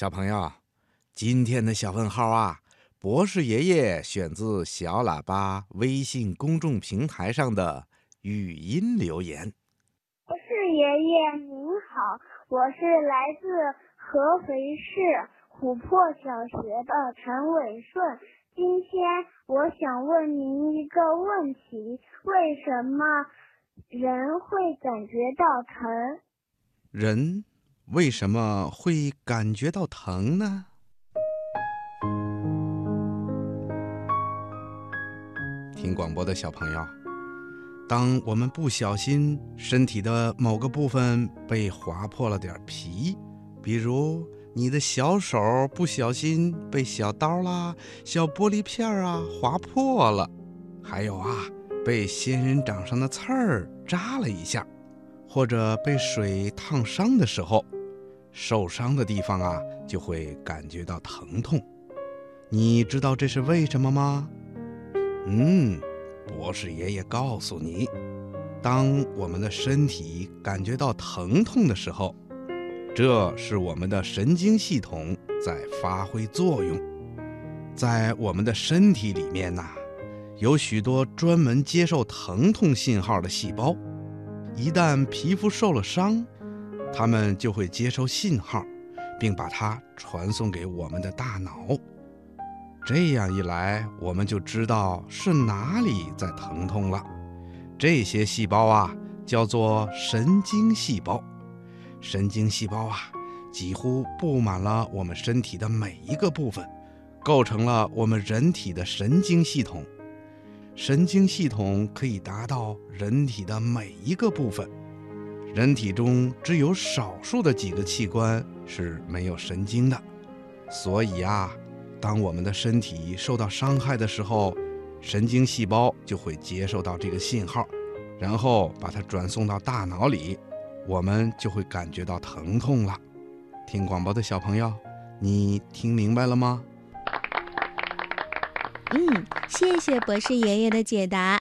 小朋友，今天的小问号啊，博士爷爷选自小喇叭微信公众平台上的语音留言。博士爷爷您好，我是来自合肥市琥珀小学的陈伟顺。今天我想问您一个问题：为什么人会感觉到疼？人为什么会感觉到疼呢？听广播的小朋友，当我们不小心身体的某个部分被划破了点皮，比如你的小手不小心被小刀啦、小玻璃片啊划破了，还有啊，被仙人掌上的刺儿扎了一下。或者被水烫伤的时候，受伤的地方啊就会感觉到疼痛。你知道这是为什么吗？嗯，博士爷爷告诉你，当我们的身体感觉到疼痛的时候，这是我们的神经系统在发挥作用。在我们的身体里面呐，有许多专门接受疼痛信号的细胞。一旦皮肤受了伤，它们就会接收信号，并把它传送给我们的大脑。这样一来，我们就知道是哪里在疼痛了。这些细胞啊，叫做神经细胞。神经细胞啊，几乎布满了我们身体的每一个部分，构成了我们人体的神经系统。神经系统可以达到人体的每一个部分，人体中只有少数的几个器官是没有神经的，所以啊，当我们的身体受到伤害的时候，神经细胞就会接受到这个信号，然后把它转送到大脑里，我们就会感觉到疼痛了。听广播的小朋友，你听明白了吗？嗯，谢谢博士爷爷的解答。